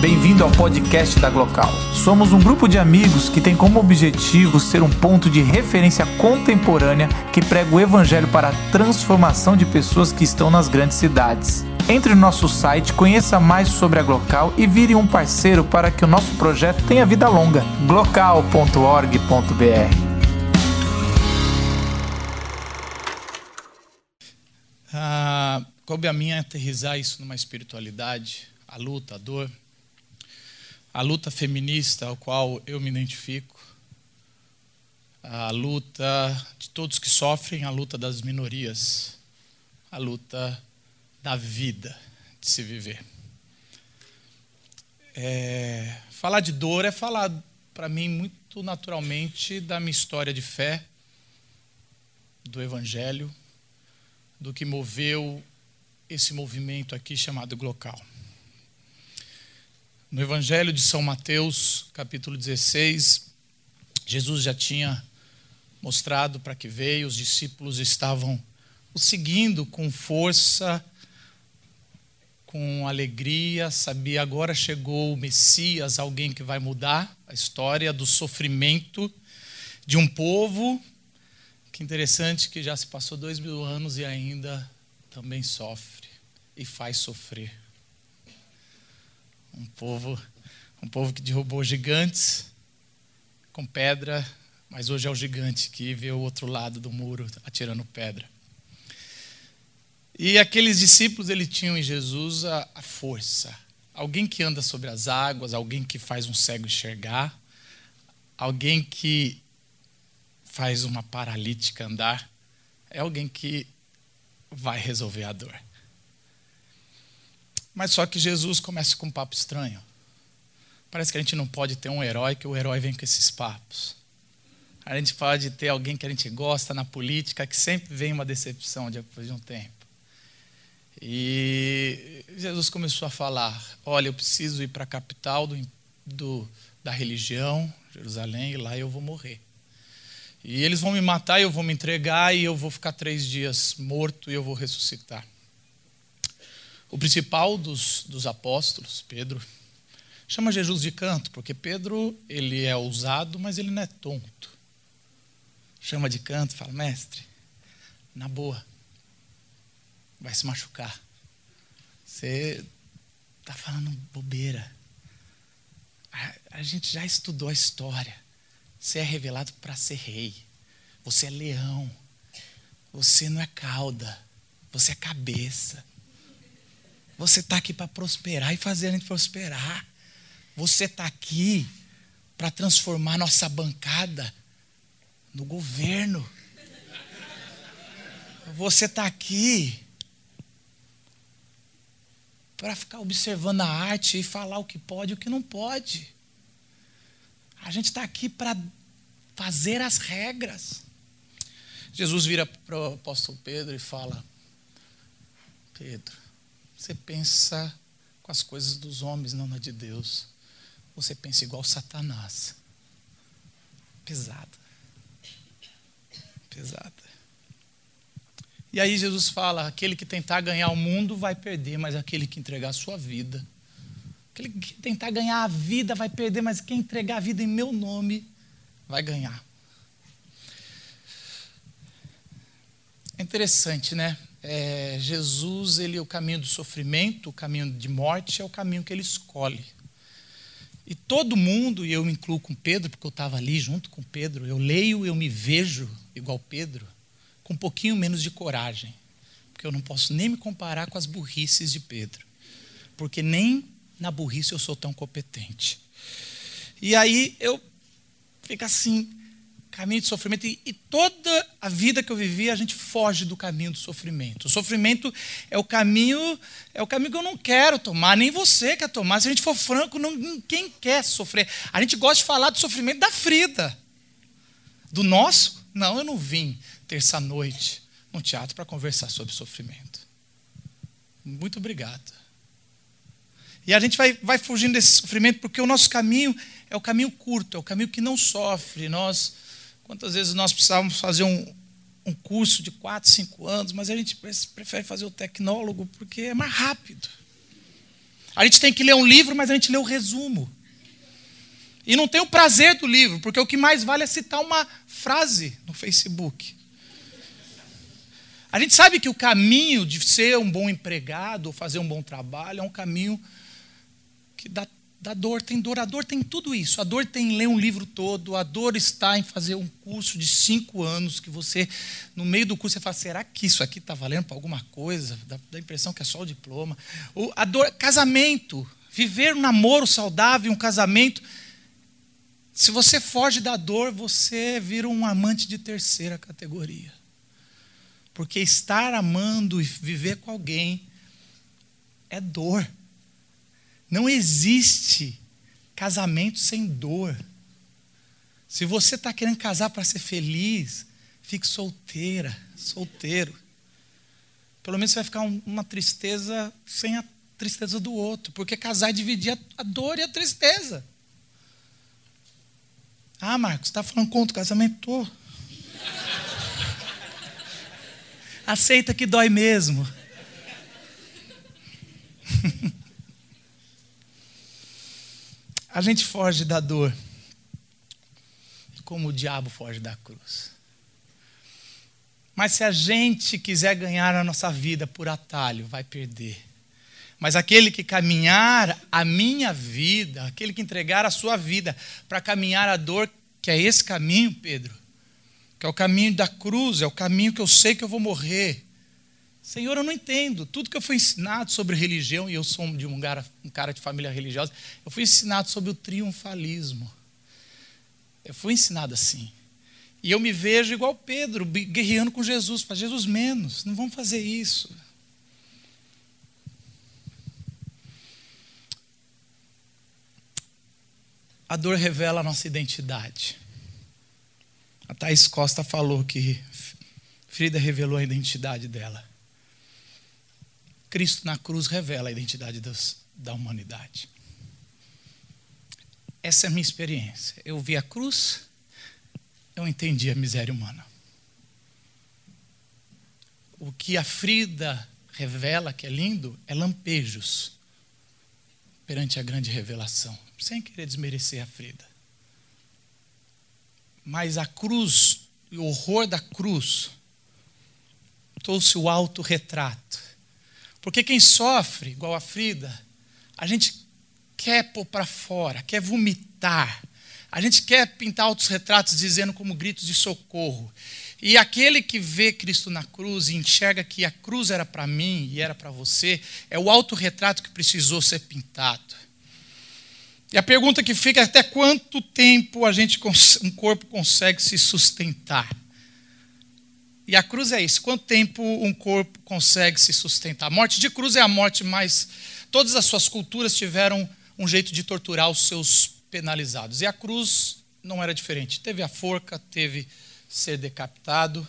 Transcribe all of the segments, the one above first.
Bem-vindo ao podcast da Glocal. Somos um grupo de amigos que tem como objetivo ser um ponto de referência contemporânea que prega o evangelho para a transformação de pessoas que estão nas grandes cidades. Entre no nosso site, conheça mais sobre a Glocal e vire um parceiro para que o nosso projeto tenha vida longa. glocal.org.br ah, Coube a mim aterrizar isso numa espiritualidade, a luta, a dor a luta feminista ao qual eu me identifico, a luta de todos que sofrem, a luta das minorias, a luta da vida de se viver. É, falar de dor é falar, para mim, muito naturalmente da minha história de fé, do Evangelho, do que moveu esse movimento aqui chamado Glocal. No Evangelho de São Mateus, capítulo 16, Jesus já tinha mostrado para que veio, os discípulos estavam o seguindo com força, com alegria, sabia agora chegou o Messias, alguém que vai mudar a história do sofrimento de um povo. Que interessante que já se passou dois mil anos e ainda também sofre e faz sofrer. Um povo, um povo que derrubou gigantes com pedra, mas hoje é o gigante que vê o outro lado do muro atirando pedra. E aqueles discípulos, eles tinham em Jesus a, a força. Alguém que anda sobre as águas, alguém que faz um cego enxergar, alguém que faz uma paralítica andar, é alguém que vai resolver a dor. Mas só que Jesus começa com um papo estranho. Parece que a gente não pode ter um herói, que o herói vem com esses papos. A gente pode ter alguém que a gente gosta na política, que sempre vem uma decepção depois de um tempo. E Jesus começou a falar: Olha, eu preciso ir para a capital do, do, da religião, Jerusalém, e lá eu vou morrer. E eles vão me matar, eu vou me entregar, e eu vou ficar três dias morto e eu vou ressuscitar. O principal dos, dos apóstolos, Pedro, chama Jesus de canto, porque Pedro ele é ousado, mas ele não é tonto. Chama de canto, fala, mestre, na boa, vai se machucar. Você está falando bobeira. A, a gente já estudou a história. Você é revelado para ser rei. Você é leão. Você não é cauda. Você é cabeça. Você está aqui para prosperar e fazer a gente prosperar. Você está aqui para transformar nossa bancada no governo. Você está aqui para ficar observando a arte e falar o que pode e o que não pode. A gente está aqui para fazer as regras. Jesus vira para o apóstolo Pedro e fala: Pedro, você pensa com as coisas dos homens, não na de Deus. Você pensa igual Satanás. Pesada. Pesada. E aí Jesus fala: aquele que tentar ganhar o mundo vai perder, mas aquele que entregar a sua vida. Aquele que tentar ganhar a vida vai perder, mas quem entregar a vida em meu nome vai ganhar. É interessante, né? É, Jesus, ele é o caminho do sofrimento, o caminho de morte, é o caminho que ele escolhe. E todo mundo, e eu me incluo com Pedro, porque eu estava ali junto com Pedro, eu leio, eu me vejo igual Pedro, com um pouquinho menos de coragem, porque eu não posso nem me comparar com as burrices de Pedro, porque nem na burrice eu sou tão competente. E aí eu fico assim, caminho de sofrimento. E, e, toda a vida que eu vivi, a gente foge do caminho do sofrimento. O sofrimento é o caminho, é o caminho que eu não quero tomar, nem você quer tomar. Se a gente for franco, não, ninguém quer sofrer. A gente gosta de falar do sofrimento da Frida. Do nosso? Não, eu não vim terça-noite no teatro para conversar sobre sofrimento. Muito obrigado. E a gente vai, vai fugindo desse sofrimento porque o nosso caminho é o caminho curto, é o caminho que não sofre. Nós Quantas vezes nós precisávamos fazer um, um curso de quatro, cinco anos, mas a gente prefere fazer o tecnólogo porque é mais rápido. A gente tem que ler um livro, mas a gente lê o resumo. E não tem o prazer do livro, porque o que mais vale é citar uma frase no Facebook. A gente sabe que o caminho de ser um bom empregado ou fazer um bom trabalho é um caminho que dá, dá dor, tem dor. A dor tem tudo isso. A dor tem ler um livro todo, a dor está em fazer um curso de cinco anos que você, no meio do curso, você fala: será que isso aqui está valendo para alguma coisa? Dá, dá a impressão que é só o diploma. O, a dor, casamento, viver um namoro saudável, um casamento. Se você foge da dor, você vira um amante de terceira categoria. Porque estar amando e viver com alguém é dor. Não existe casamento sem dor. Se você está querendo casar para ser feliz, fique solteira, solteiro. Pelo menos você vai ficar uma tristeza sem a tristeza do outro. Porque casar é dividir a dor e a tristeza. Ah, Marcos, está falando contra o casamento? Aceita que dói mesmo. A gente foge da dor como o diabo foge da cruz. Mas se a gente quiser ganhar a nossa vida por atalho, vai perder. Mas aquele que caminhar a minha vida, aquele que entregar a sua vida para caminhar a dor, que é esse caminho, Pedro, que é o caminho da cruz, é o caminho que eu sei que eu vou morrer. Senhor, eu não entendo. Tudo que eu fui ensinado sobre religião, e eu sou de um cara, um cara de família religiosa, eu fui ensinado sobre o triunfalismo. Eu fui ensinado assim. E eu me vejo igual Pedro, guerreando com Jesus. Faz Jesus menos, não vamos fazer isso. A dor revela a nossa identidade. A Thais Costa falou que Frida revelou a identidade dela. Cristo na cruz revela a identidade dos, da humanidade. Essa é a minha experiência. Eu vi a cruz, eu entendi a miséria humana. O que a Frida revela, que é lindo, é lampejos perante a grande revelação, sem querer desmerecer a Frida. Mas a cruz, o horror da cruz, trouxe o autorretrato. Porque quem sofre, igual a Frida, a gente quer pôr para fora, quer vomitar. A gente quer pintar outros retratos dizendo como gritos de socorro. E aquele que vê Cristo na cruz e enxerga que a cruz era para mim e era para você, é o autorretrato que precisou ser pintado. E a pergunta que fica é até quanto tempo a gente um corpo consegue se sustentar? E a cruz é isso. Quanto tempo um corpo consegue se sustentar? A morte de cruz é a morte mais. Todas as suas culturas tiveram um jeito de torturar os seus penalizados. E a cruz não era diferente. Teve a forca, teve ser decapitado.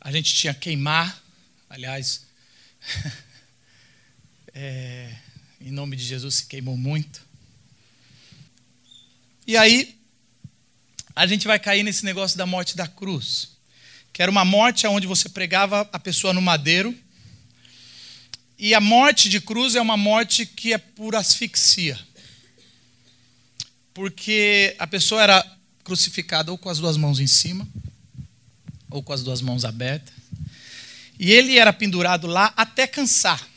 A gente tinha queimar. Aliás, é, em nome de Jesus se queimou muito. E aí, a gente vai cair nesse negócio da morte da cruz, que era uma morte onde você pregava a pessoa no madeiro. E a morte de cruz é uma morte que é por asfixia. Porque a pessoa era crucificada ou com as duas mãos em cima, ou com as duas mãos abertas. E ele era pendurado lá até cansar.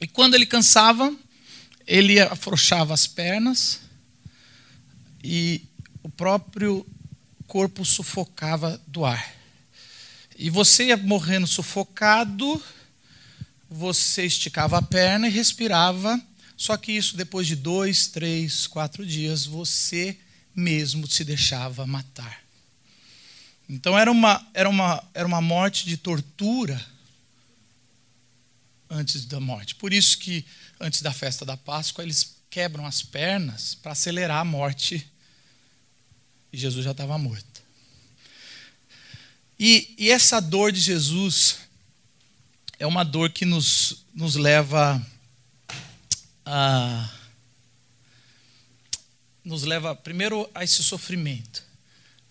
E quando ele cansava, ele afrouxava as pernas e o próprio corpo sufocava do ar. E você ia morrendo sufocado, você esticava a perna e respirava, só que isso depois de dois, três, quatro dias, você mesmo se deixava matar. Então era uma, era uma, era uma morte de tortura antes da morte. Por isso que antes da festa da Páscoa eles quebram as pernas para acelerar a morte e Jesus já estava morto. E, e, essa dor de Jesus é uma dor que nos, nos leva a. Nos leva primeiro a esse sofrimento.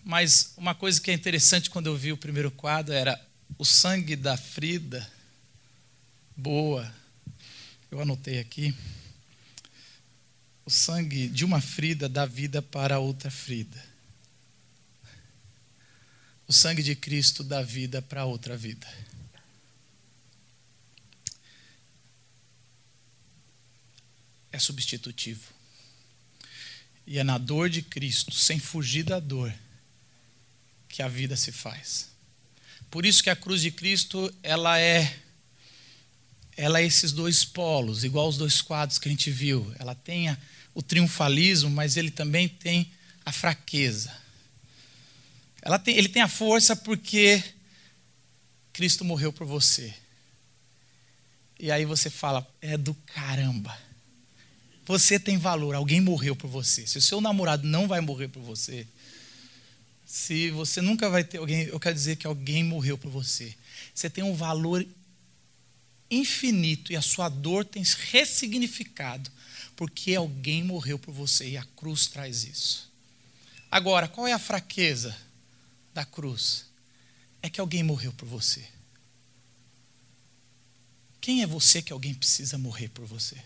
Mas uma coisa que é interessante quando eu vi o primeiro quadro era o sangue da Frida, boa, eu anotei aqui, o sangue de uma frida dá vida para outra frida. O sangue de Cristo dá vida para outra vida. É substitutivo. E é na dor de Cristo, sem fugir da dor, que a vida se faz. Por isso que a cruz de Cristo, ela é ela é esses dois polos, igual os dois quadros que a gente viu. Ela tem a, o triunfalismo, mas ele também tem a fraqueza. Tem, ele tem a força porque Cristo morreu por você. E aí você fala, é do caramba. Você tem valor, alguém morreu por você. Se o seu namorado não vai morrer por você, se você nunca vai ter alguém, eu quero dizer que alguém morreu por você. Você tem um valor infinito e a sua dor tem ressignificado porque alguém morreu por você e a cruz traz isso. Agora, qual é a fraqueza da cruz? É que alguém morreu por você. Quem é você que alguém precisa morrer por você?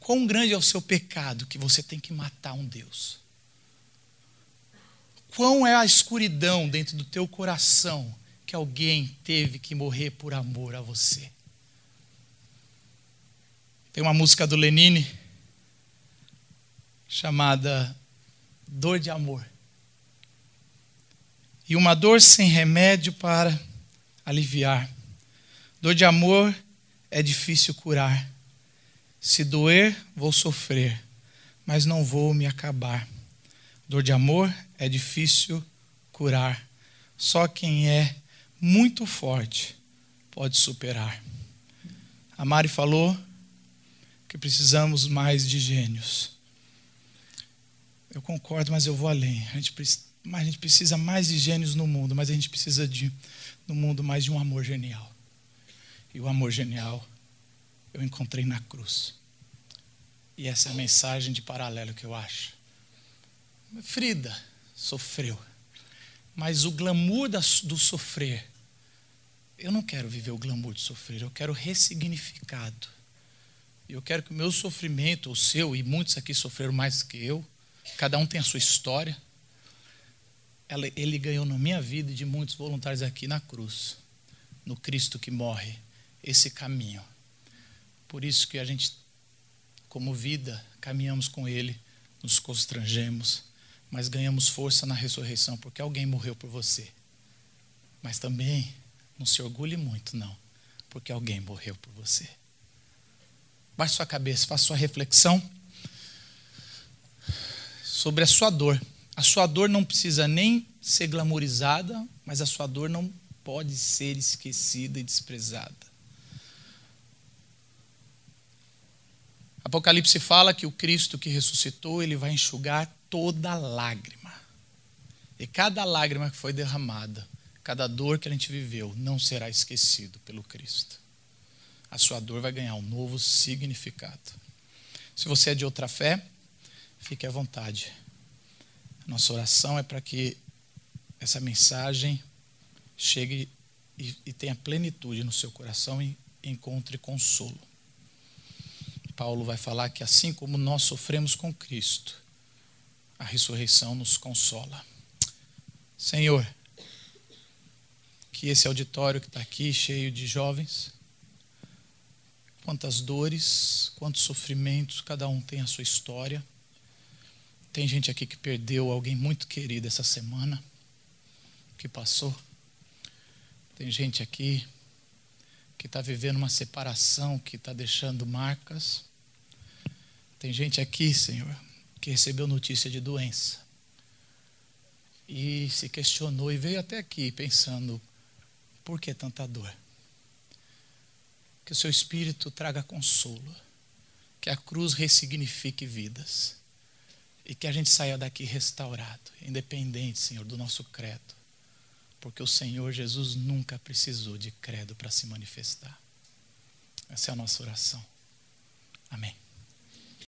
Quão grande é o seu pecado que você tem que matar um Deus? Quão é a escuridão dentro do teu coração que alguém teve que morrer por amor a você? Tem uma música do Lenine chamada Dor de Amor. E uma dor sem remédio para aliviar. Dor de amor é difícil curar. Se doer, vou sofrer, mas não vou me acabar. Dor de amor é difícil curar. Só quem é muito forte pode superar. A Mari falou que precisamos mais de gênios. Eu concordo, mas eu vou além. A gente, a gente precisa mais de gênios no mundo, mas a gente precisa de, no mundo mais de um amor genial. E o amor genial eu encontrei na cruz. E essa é a mensagem de paralelo que eu acho. Frida sofreu, mas o glamour do sofrer, eu não quero viver o glamour de sofrer, eu quero ressignificado. Eu quero que o meu sofrimento, o seu, e muitos aqui sofreram mais que eu, cada um tem a sua história. Ele ganhou na minha vida e de muitos voluntários aqui na cruz, no Cristo que morre, esse caminho por isso que a gente, como vida, caminhamos com Ele, nos constrangemos, mas ganhamos força na ressurreição, porque alguém morreu por você. Mas também não se orgulhe muito, não, porque alguém morreu por você. Baixe sua cabeça, faça sua reflexão sobre a sua dor. A sua dor não precisa nem ser glamorizada, mas a sua dor não pode ser esquecida e desprezada. Apocalipse fala que o Cristo que ressuscitou, ele vai enxugar toda lágrima. E cada lágrima que foi derramada, cada dor que a gente viveu, não será esquecido pelo Cristo. A sua dor vai ganhar um novo significado. Se você é de outra fé, fique à vontade. Nossa oração é para que essa mensagem chegue e, e tenha plenitude no seu coração e encontre consolo. Paulo vai falar que assim como nós sofremos com Cristo, a ressurreição nos consola. Senhor, que esse auditório que está aqui, cheio de jovens, quantas dores, quantos sofrimentos, cada um tem a sua história. Tem gente aqui que perdeu alguém muito querido essa semana, que passou. Tem gente aqui que está vivendo uma separação, que está deixando marcas. Tem gente aqui, Senhor, que recebeu notícia de doença e se questionou e veio até aqui pensando: por que tanta dor? Que o seu espírito traga consolo, que a cruz ressignifique vidas e que a gente saia daqui restaurado, independente, Senhor, do nosso credo porque o Senhor Jesus nunca precisou de credo para se manifestar. Essa é a nossa oração. Amém.